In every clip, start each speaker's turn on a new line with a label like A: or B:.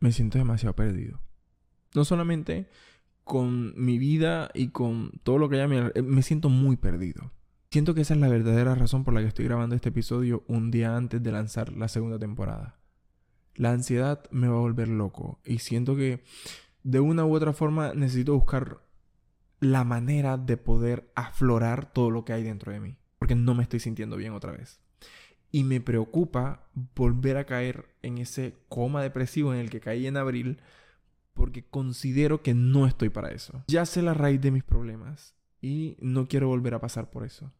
A: me siento demasiado perdido. No solamente con mi vida y con todo lo que hay mi alrededor, me siento muy perdido. Siento que esa es la verdadera razón por la que estoy grabando este episodio un día antes de lanzar la segunda temporada. La ansiedad me va a volver loco y siento que de una u otra forma necesito buscar la manera de poder aflorar todo lo que hay dentro de mí, porque no me estoy sintiendo bien otra vez. Y me preocupa volver a caer en ese coma depresivo en el que caí en abril, porque considero que no estoy para eso. Ya sé la raíz de mis problemas y no quiero volver a pasar por eso.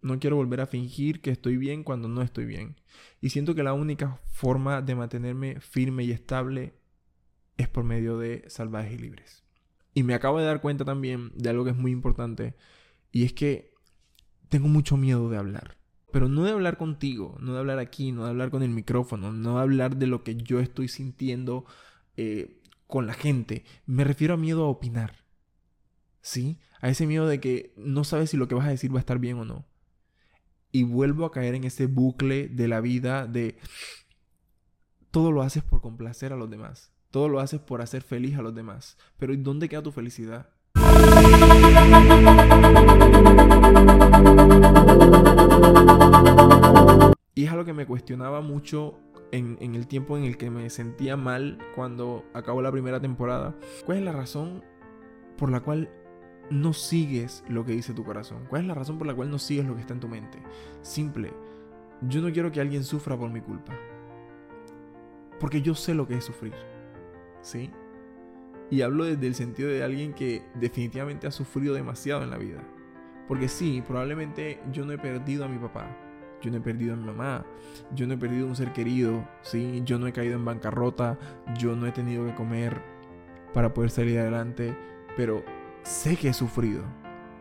A: No quiero volver a fingir que estoy bien cuando no estoy bien. Y siento que la única forma de mantenerme firme y estable es por medio de salvajes y libres. Y me acabo de dar cuenta también de algo que es muy importante. Y es que tengo mucho miedo de hablar. Pero no de hablar contigo, no de hablar aquí, no de hablar con el micrófono, no de hablar de lo que yo estoy sintiendo eh, con la gente. Me refiero a miedo a opinar. ¿Sí? A ese miedo de que no sabes si lo que vas a decir va a estar bien o no. Y vuelvo a caer en ese bucle de la vida de todo lo haces por complacer a los demás. Todo lo haces por hacer feliz a los demás. Pero ¿y dónde queda tu felicidad? Y es algo que me cuestionaba mucho en, en, el tiempo en el que me sentía mal cuando acabó la primera temporada. ¿Cuál es la razón por la cual no sigues lo que dice tu corazón? ¿Cuál es la razón por la cual no sigues lo que está en tu mente? Simple. Yo no quiero que alguien sufra por mi culpa. Porque yo sé lo que es sufrir. ¿sí? Y hablo desde el sentido de alguien que definitivamente ha sufrido demasiado en la vida. Porque sí, probablemente yo no he perdido a mi papá, yo no he perdido a mi mamá, yo no he perdido a un ser querido, ¿sí? Yo no he caído en bancarrota, yo no he tenido que comer para poder salir adelante, pero sé que he sufrido.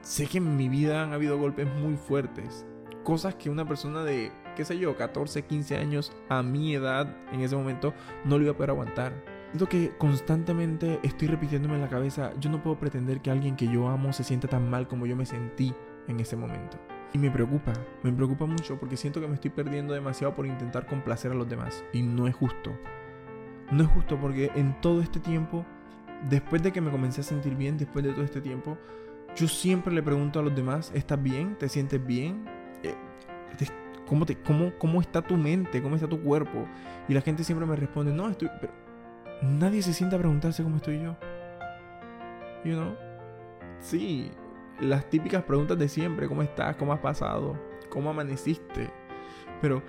A: Sé que en mi vida han habido golpes muy fuertes, cosas que una persona de, qué sé yo, 14, 15 años a mi edad en ese momento no lo iba a poder aguantar. Siento que constantemente estoy repitiéndome en la cabeza, yo no puedo pretender que alguien que yo amo se sienta tan mal como yo me sentí en ese momento. Y me preocupa, me preocupa mucho porque siento que me estoy perdiendo demasiado por intentar complacer a los demás. Y no es justo. No es justo porque en todo este tiempo, después de que me comencé a sentir bien, después de todo este tiempo, yo siempre le pregunto a los demás, ¿estás bien? ¿Te sientes bien? Eh, ¿Cómo, te, cómo, ¿Cómo está tu mente? ¿Cómo está tu cuerpo? Y la gente siempre me responde, no, estoy... Pero nadie se sienta a preguntarse cómo estoy yo. You know? Sí, las típicas preguntas de siempre, ¿cómo estás? ¿Cómo has pasado? ¿Cómo amaneciste? Pero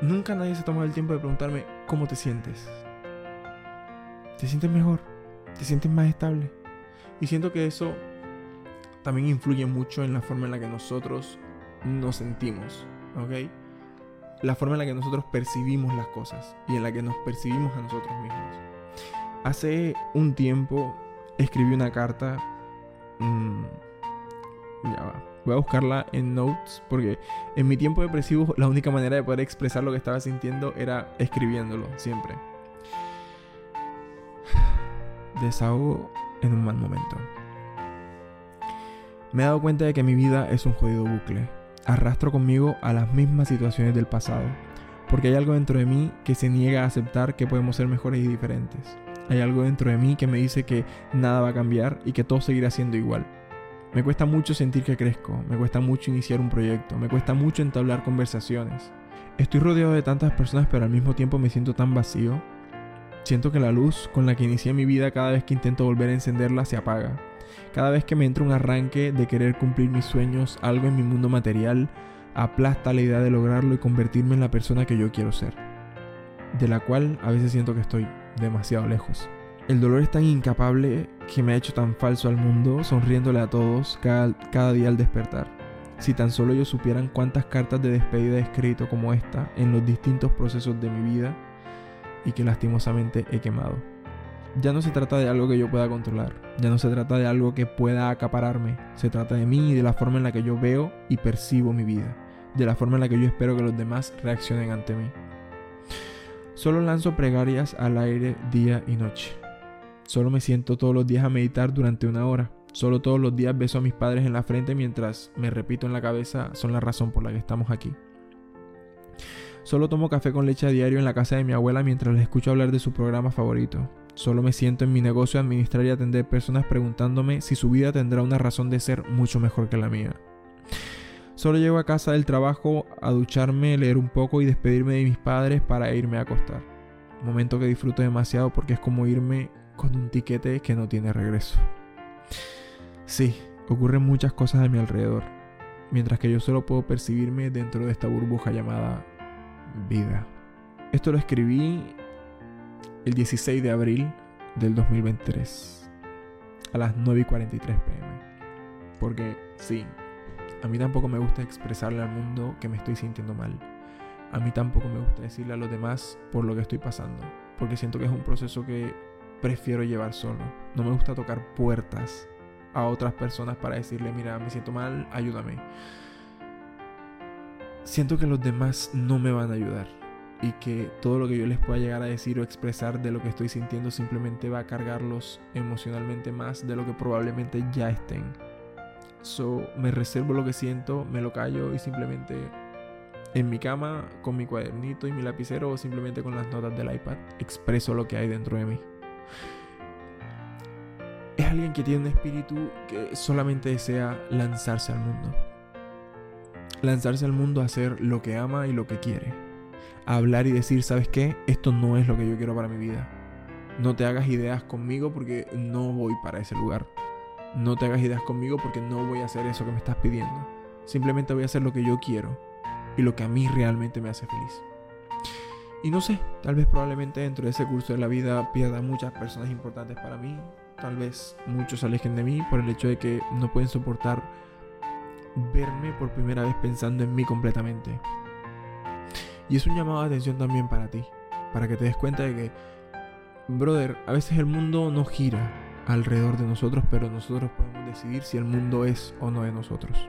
A: nunca nadie se toma el tiempo de preguntarme cómo te sientes. ¿Te sientes mejor? ¿Te sientes más estable? Y siento que eso también influye mucho en la forma en la que nosotros nos sentimos, ¿ok? La forma en la que nosotros percibimos las cosas y en la que nos percibimos a nosotros mismos. Hace un tiempo escribí una carta. Mmm, ya va. Voy a buscarla en notes porque en mi tiempo depresivo la única manera de poder expresar lo que estaba sintiendo era escribiéndolo siempre. Desahogo en un mal momento. Me he dado cuenta de que mi vida es un jodido bucle arrastro conmigo a las mismas situaciones del pasado, porque hay algo dentro de mí que se niega a aceptar que podemos ser mejores y diferentes. Hay algo dentro de mí que me dice que nada va a cambiar y que todo seguirá siendo igual. Me cuesta mucho sentir que crezco, me cuesta mucho iniciar un proyecto, me cuesta mucho entablar conversaciones. Estoy rodeado de tantas personas pero al mismo tiempo me siento tan vacío. Siento que la luz con la que inicié mi vida cada vez que intento volver a encenderla se apaga cada vez que me entra un arranque de querer cumplir mis sueños, algo en mi mundo material aplasta la idea de lograrlo y convertirme en la persona que yo quiero ser, de la cual a veces siento que estoy demasiado lejos. El dolor es tan incapable que me ha hecho tan falso al mundo, sonriéndole a todos cada, cada día al despertar. Si tan solo ellos supieran cuántas cartas de despedida he escrito como esta en los distintos procesos de mi vida y que lastimosamente he quemado ya no se trata de algo que yo pueda controlar, ya no se trata de algo que pueda acapararme, se trata de mí y de la forma en la que yo veo y percibo mi vida, de la forma en la que yo espero que los demás reaccionen ante mí. Solo lanzo plegarias al aire día y noche. Solo me siento todos los días a meditar durante una hora. Solo todos los días beso a mis padres en la frente mientras me repito en la cabeza son la razón por la que estamos aquí. Solo tomo café con leche a diario en la casa de mi abuela mientras les escucho hablar de su programa favorito. Solo me siento en mi negocio a administrar y atender personas preguntándome si su vida tendrá una razón de ser mucho mejor que la mía. Solo llego a casa del trabajo a ducharme, leer un poco y despedirme de mis padres para irme a acostar. Momento que disfruto demasiado porque es como irme con un tiquete que no tiene regreso. Sí, ocurren muchas cosas a mi alrededor, mientras que yo solo puedo percibirme dentro de esta burbuja llamada vida. Esto lo escribí el 16 de abril del 2023 a las 9 y 43 pm. Porque sí, a mí tampoco me gusta expresarle al mundo que me estoy sintiendo mal. A mí tampoco me gusta decirle a los demás por lo que estoy pasando. Porque siento que es un proceso que prefiero llevar solo. No me gusta tocar puertas a otras personas para decirle, mira, me siento mal, ayúdame. Siento que los demás no me van a ayudar y que todo lo que yo les pueda llegar a decir o expresar de lo que estoy sintiendo simplemente va a cargarlos emocionalmente más de lo que probablemente ya estén. So, me reservo lo que siento, me lo callo y simplemente en mi cama con mi cuadernito y mi lapicero o simplemente con las notas del iPad expreso lo que hay dentro de mí. Es alguien que tiene un espíritu que solamente desea lanzarse al mundo. Lanzarse al mundo a hacer lo que ama y lo que quiere. Hablar y decir, ¿sabes qué? Esto no es lo que yo quiero para mi vida. No te hagas ideas conmigo porque no voy para ese lugar. No te hagas ideas conmigo porque no voy a hacer eso que me estás pidiendo. Simplemente voy a hacer lo que yo quiero y lo que a mí realmente me hace feliz. Y no sé, tal vez probablemente dentro de ese curso de la vida pierda muchas personas importantes para mí. Tal vez muchos se alejen de mí por el hecho de que no pueden soportar verme por primera vez pensando en mí completamente. Y es un llamado de atención también para ti, para que te des cuenta de que, brother, a veces el mundo no gira alrededor de nosotros, pero nosotros podemos decidir si el mundo es o no de nosotros.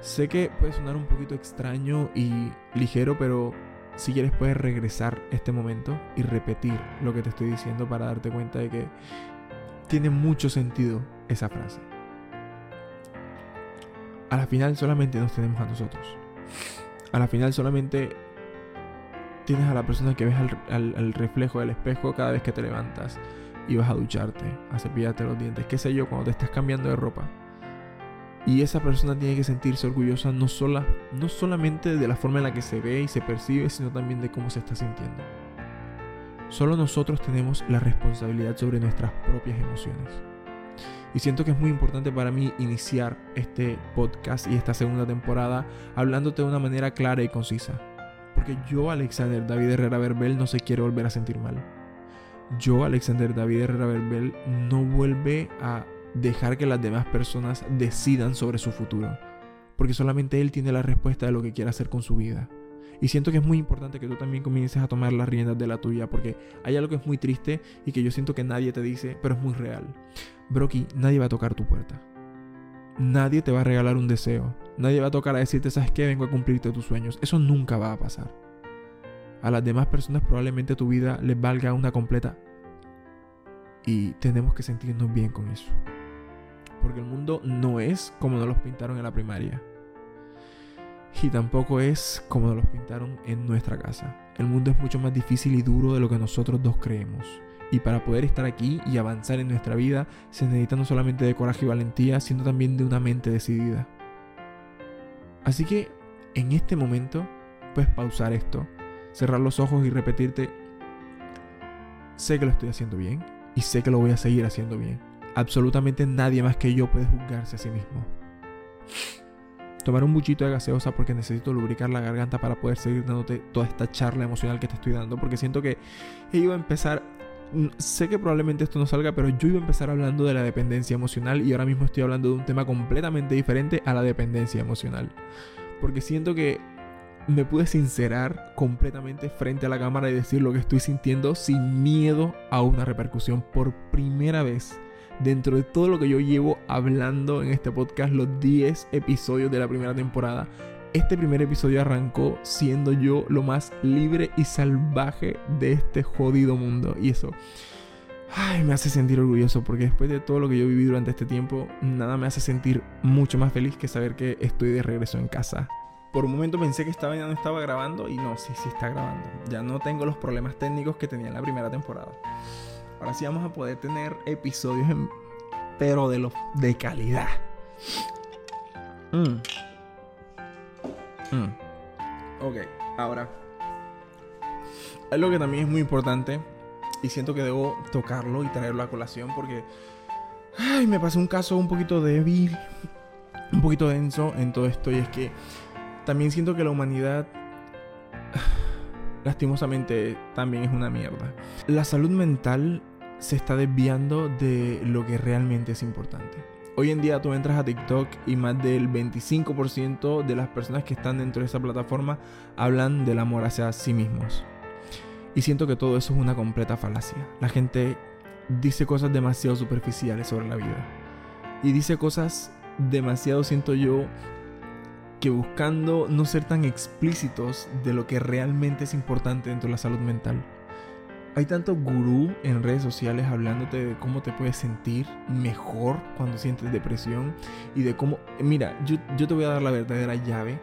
A: Sé que puede sonar un poquito extraño y ligero, pero si quieres puedes regresar este momento y repetir lo que te estoy diciendo para darte cuenta de que tiene mucho sentido esa frase. A la final solamente nos tenemos a nosotros. A la final solamente tienes a la persona que ves al, reflejo del espejo cada vez que te levantas y vas a ducharte, a cepillarte los dientes, qué sé yo, cuando te estás cambiando de ropa. Y esa persona tiene que sentirse orgullosa no, sola, no solamente de la forma en la que se ve y se percibe, sino también de cómo se está sintiendo. Solo nosotros tenemos la responsabilidad sobre nuestras propias emociones. Y siento que es muy importante para mí iniciar este podcast y esta segunda temporada hablándote de una manera clara y concisa. Porque yo, Alexander David Herrera Verbel, no se quiere volver a sentir mal yo, Alexander David Herrera Verbel, no vuelve a dejar que las demás personas decidan sobre su futuro. Porque solamente él tiene la respuesta de lo que quiere hacer con su vida. Y siento que es muy importante que tú también comiences a tomar las riendas de la tuya, porque hay algo que es muy triste y que yo siento que nadie te dice, pero es muy real. Brocky, nadie va a tocar tu puerta. Nadie te va a regalar un deseo. Nadie va a tocar a decirte, ¿sabes qué? Vengo a cumplirte tus sueños. Eso nunca va a pasar a las demás personas probablemente tu vida les valga una completa. Y tenemos que sentirnos bien con eso. Porque el mundo no es como nos los pintaron en la primaria. Y tampoco es como nos los pintaron en nuestra casa. El mundo es mucho más difícil y duro de lo que nosotros dos creemos. Y para poder estar aquí y avanzar en nuestra vida se necesita no solamente de coraje y valentía, sino también de una mente decidida. Así que en este momento puedes pausar esto cerrar los ojos y repetirte, sé que lo estoy haciendo bien y sé que lo voy a seguir haciendo bien. Absolutamente nadie más que yo puede juzgarse a sí mismo. Tomar un buchito de gaseosa porque necesito lubricar la garganta para poder seguir dándote toda esta charla emocional que te estoy dando. Porque siento que iba a empezar sé que probablemente esto no salga, pero yo iba a empezar hablando de la dependencia emocional y ahora mismo estoy hablando de un tema completamente diferente a la dependencia emocional. Porque siento que me pude sincerar completamente frente a la cámara y decir lo que estoy sintiendo sin miedo a una repercusión por primera vez dentro de todo lo que yo llevo hablando en este podcast, los 10 episodios de la primera temporada. Este primer episodio arrancó siendo yo lo más libre y salvaje de este jodido mundo. Y eso, ay, me hace sentir orgulloso porque después de todo lo que yo viví durante este tiempo, nada me hace sentir mucho más feliz que saber que estoy de regreso en casa Por un momento pensé que estaba ya no estaba grabando y no, sí, sí está grabando. Ya no tengo los problemas técnicos que tenía en la primera temporada. Ahora sí vamos a poder tener episodios en, pero de los de calidad. Mm. Mm. Ok, ahora. Algo que también es muy importante y siento que debo tocarlo y traerlo a colación porque ay, me pasó un caso un poquito débil, un poquito denso en todo esto y es que también siento que la humanidad lastimosamente también es una mierda. La salud mental se está desviando de lo que realmente es importante. Hoy en día tú entras a TikTok y más del 25% de las personas que están dentro de esa plataforma hablan del amor hacia sí mismos. Y siento que todo eso es una completa falacia. La gente dice cosas demasiado superficiales sobre la vida. Y dice cosas demasiado, siento yo, que buscando no ser tan explícitos de lo que realmente es importante dentro de la salud mental. Hay tanto gurú en redes sociales hablándote de cómo te puedes sentir mejor cuando sientes depresión y de cómo... Mira, yo, yo te voy a dar la verdadera llave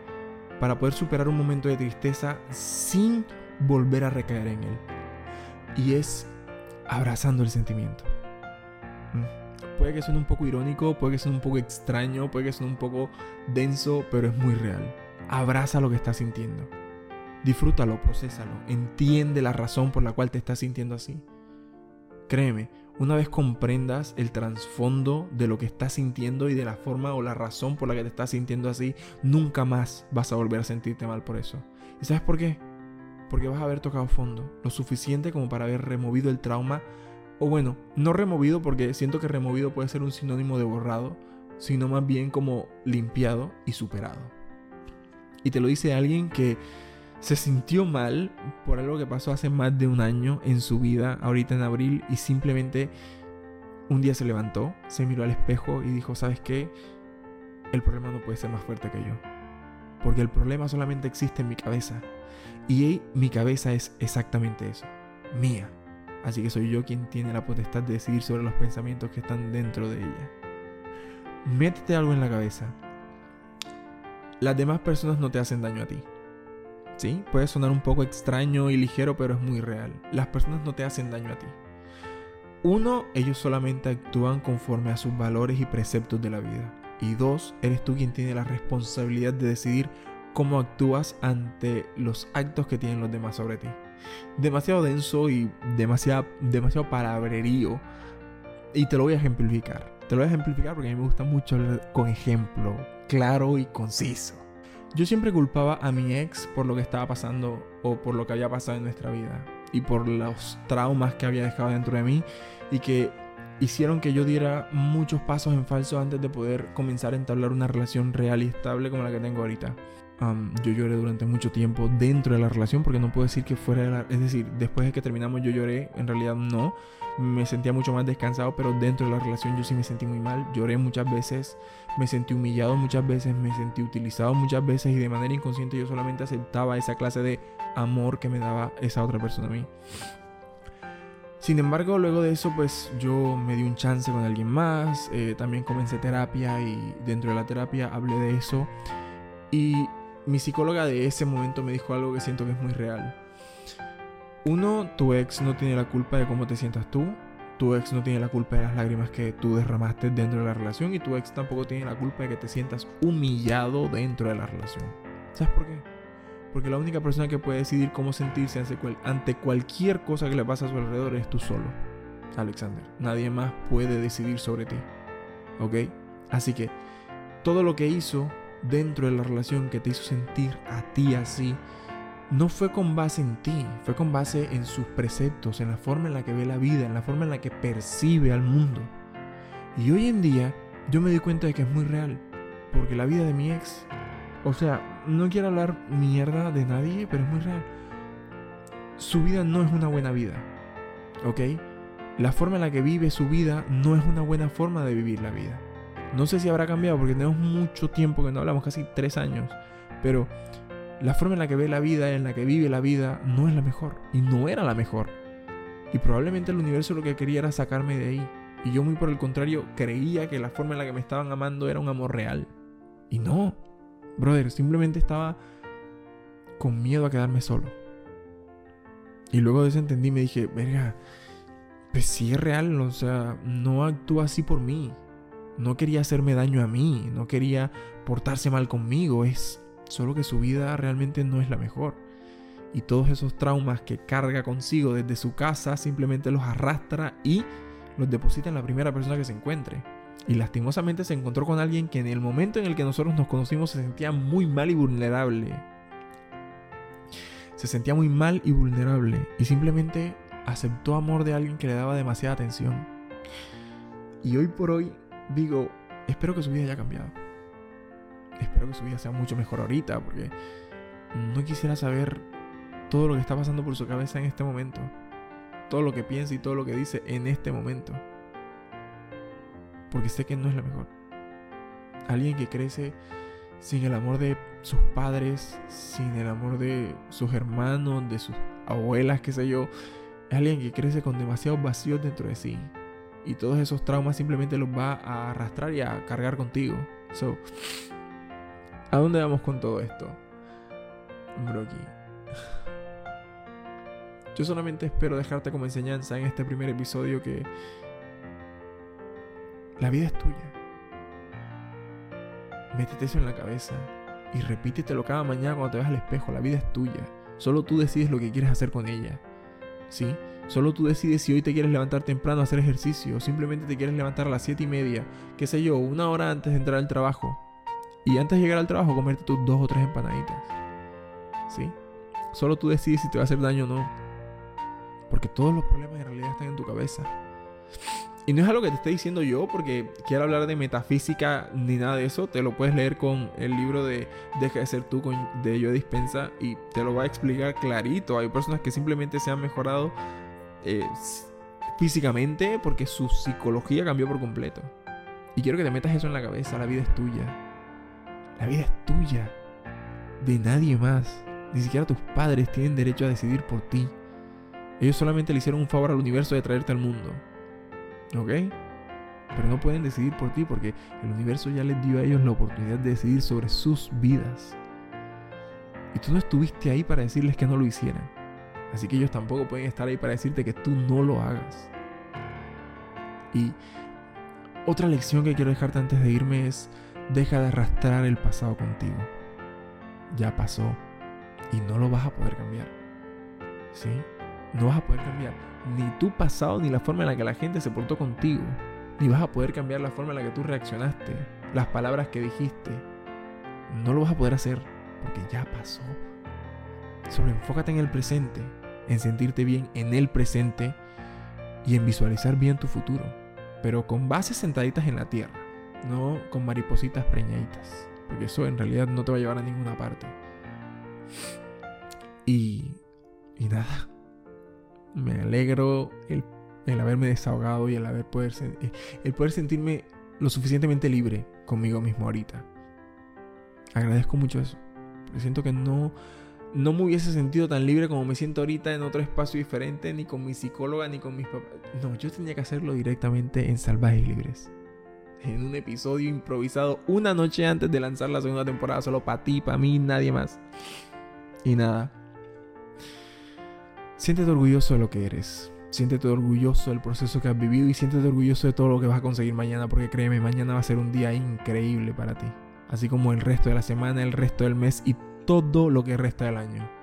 A: para poder superar un momento de tristeza sin volver a recaer en él. Y es abrazando el sentimiento. Mm. Puede que suene un poco irónico, puede que suene un poco extraño, puede que suene un poco denso, pero es muy real. Abraza lo que estás sintiendo. Disfrútalo, procésalo, entiende la razón por la cual te estás sintiendo así. Créeme, una vez comprendas el trasfondo de lo que estás sintiendo y de la forma o la razón por la que te estás sintiendo así, nunca más vas a volver a sentirte mal por eso. ¿Y sabes por qué? Porque vas a haber tocado fondo, lo suficiente como para haber removido el trauma, o bueno, no removido porque siento que removido puede ser un sinónimo de borrado, sino más bien como limpiado y superado. Y te lo dice alguien que se sintió mal por algo que pasó hace más de un año en su vida, ahorita en abril, y simplemente un día se levantó, se miró al espejo y dijo, ¿sabes qué? El problema no puede ser más fuerte que yo. Porque el problema solamente existe en mi cabeza. Y mi cabeza es exactamente eso, mía. Así que soy yo quien tiene la potestad de decidir sobre los pensamientos que están dentro de ella. Métete algo en la cabeza. Las demás personas no te hacen daño a ti. ¿Sí? Puede sonar un poco extraño y ligero, pero es muy real. Las personas no te hacen daño a ti. Uno, ellos solamente actúan conforme a sus valores y preceptos de la vida. Y dos, eres tú quien tiene la responsabilidad de decidir cómo actúas ante los actos que tienen los demás sobre ti. Demasiado denso y demasiado, demasiado palabrerío. Y te lo voy a ejemplificar. Te lo voy a ejemplificar porque a mí me gusta mucho con ejemplo claro y conciso. Yo siempre culpaba a mi ex por lo que estaba pasando o por lo que había pasado en nuestra vida y por los traumas que había dejado dentro de mí y que hicieron que yo diera muchos pasos en falso antes de poder comenzar a entablar una relación real y estable como la que tengo ahorita yo lloré durante mucho tiempo dentro de la relación porque no puedo decir que fuera de la... Es decir, después de que terminamos yo lloré, en realidad no. Me sentía mucho más descansado, pero dentro de la relación yo sí me sentí muy mal. Lloré muchas veces, me sentí humillado muchas veces, me sentí utilizado muchas veces y de manera inconsciente yo solamente aceptaba esa clase de amor que me daba esa otra persona a mí. Sin embargo, luego de eso, pues yo me di un chance con alguien más, eh, también comencé terapia y dentro de la terapia hablé de eso. Y mi psicóloga de ese momento me dijo algo que siento que es muy real. Uno, tu ex no tiene la culpa de cómo te sientas tú. Tu ex no tiene la culpa de las lágrimas que tú derramaste dentro de la relación. Y tu ex tampoco tiene la culpa de que te sientas humillado dentro de la relación. ¿Sabes por qué? Porque la única persona que puede decidir cómo sentirse ante cualquier cosa que le pasa a su alrededor es tú solo. Alexander. Nadie más puede decidir sobre ti. ¿Ok? Así que todo lo que hizo dentro de la relación que te hizo sentir a ti así, no fue con base en ti, fue con base en sus preceptos, en la forma en la que ve la vida, en la forma en la que percibe al mundo. Y hoy en día yo me di cuenta de que es muy real, porque la vida de mi ex, o sea, no quiero hablar mierda de nadie, pero es muy real. Su vida no es una buena vida, ¿ok? La forma en la que vive su vida no es una buena forma de vivir la vida. No sé si habrá cambiado porque tenemos mucho tiempo que no hablamos, casi tres años. Pero la forma en la que ve la vida, en la que vive la vida, no es la mejor. Y no era la mejor. Y probablemente el universo lo que quería era sacarme de ahí. Y yo muy por el contrario creía que la forma en la que me estaban amando era un amor real. Y no, Brother, simplemente estaba con miedo a quedarme solo. Y luego de eso entendí y me dije, verga, pues sí es real, o sea, no actúa así por mí. No quería hacerme daño a mí, no quería portarse mal conmigo, es solo que su vida realmente no es la mejor. Y todos esos traumas que carga consigo desde su casa simplemente los arrastra y los deposita en la primera persona que se encuentre. Y lastimosamente se encontró con alguien que en el momento en el que nosotros nos conocimos se sentía muy mal y vulnerable. Se sentía muy mal y vulnerable. Y simplemente aceptó amor de alguien que le daba demasiada atención. Y hoy por hoy digo, espero que su vida haya cambiado. Espero que su vida sea mucho mejor ahorita, porque no quisiera saber todo lo que está pasando por su cabeza en este momento. Todo lo que piensa y todo lo que dice en este momento. Porque sé que no es la mejor. Alguien que crece sin el amor de sus padres, sin el amor de sus hermanos, de sus abuelas, qué sé yo. Es alguien que crece con demasiados vacíos dentro de sí. Y todos esos traumas simplemente los va a arrastrar y a cargar contigo. So, ¿a dónde vamos con todo esto? Broki. Yo solamente espero dejarte como enseñanza en este primer episodio que la vida es tuya. Métete eso en la cabeza y repítetelo cada mañana cuando te veas al espejo. La vida es tuya. Solo tú decides lo que quieres hacer con ella. ¿Sí? Solo tú decides si hoy te quieres levantar temprano a hacer ejercicio o simplemente te quieres levantar a las 7 y media, qué sé yo, una hora antes de entrar al trabajo. Y antes de llegar al trabajo comerte tus dos o tres empanaditas. ¿Sí? Solo tú decides si te va a hacer daño o no. Porque todos los problemas en realidad están en tu cabeza. Y no es algo que te esté diciendo yo porque quiero hablar de metafísica ni nada de eso. Te lo puedes leer con el libro de Deja de ser tú de Yo Dispensa y te lo va a explicar clarito. Hay personas que simplemente se han mejorado eh, físicamente porque su psicología cambió por completo. Y quiero que te metas eso en la cabeza, la vida es tuya. La vida es tuya. De nadie más. Ni siquiera tus padres tienen derecho a decidir por ti. Ellos solamente le hicieron un favor al universo de traerte al mundo. ¿Ok? Pero no pueden decidir por ti porque el universo ya les dio a ellos la oportunidad de decidir sobre sus vidas. Y tú no estuviste ahí para decirles que no lo hicieran. Así que ellos tampoco pueden estar ahí para decirte que tú no lo hagas. Y otra lección que quiero dejarte antes de irme es, deja de arrastrar el pasado contigo. Ya pasó y no lo vas a poder cambiar. ¿Sí? No vas a poder cambiar ni tu pasado ni la forma en la que la gente se portó contigo. Ni vas a poder cambiar la forma en la que tú reaccionaste, las palabras que dijiste. No lo vas a poder hacer porque ya pasó. Solo enfócate en el presente en sentirte bien en el presente y en visualizar bien tu futuro, pero con bases sentaditas en la tierra, no con maripositas preñaditas, porque eso en realidad no te va a llevar a ninguna parte. Y, y nada, me alegro el, haberme desahogado y el, haber poder, el poder sentirme lo suficientemente libre conmigo mismo ahorita. Agradezco mucho eso, siento que no no me hubiese sentido tan libre como me siento ahorita en otro espacio diferente, ni con mi psicóloga, ni con mis papás. No, yo tenía que hacerlo directamente en Salvajes Libres. En un episodio improvisado una noche antes de lanzar la segunda temporada, solo para ti, para mí, nadie más. Y nada. Siéntete orgulloso de lo que eres. Siéntete orgulloso del proceso que has vivido y siéntete orgulloso de todo lo que vas a conseguir mañana, porque créeme, mañana va a ser un día increíble para ti. Así como el resto de la semana, el resto del mes y todo lo que resta del año.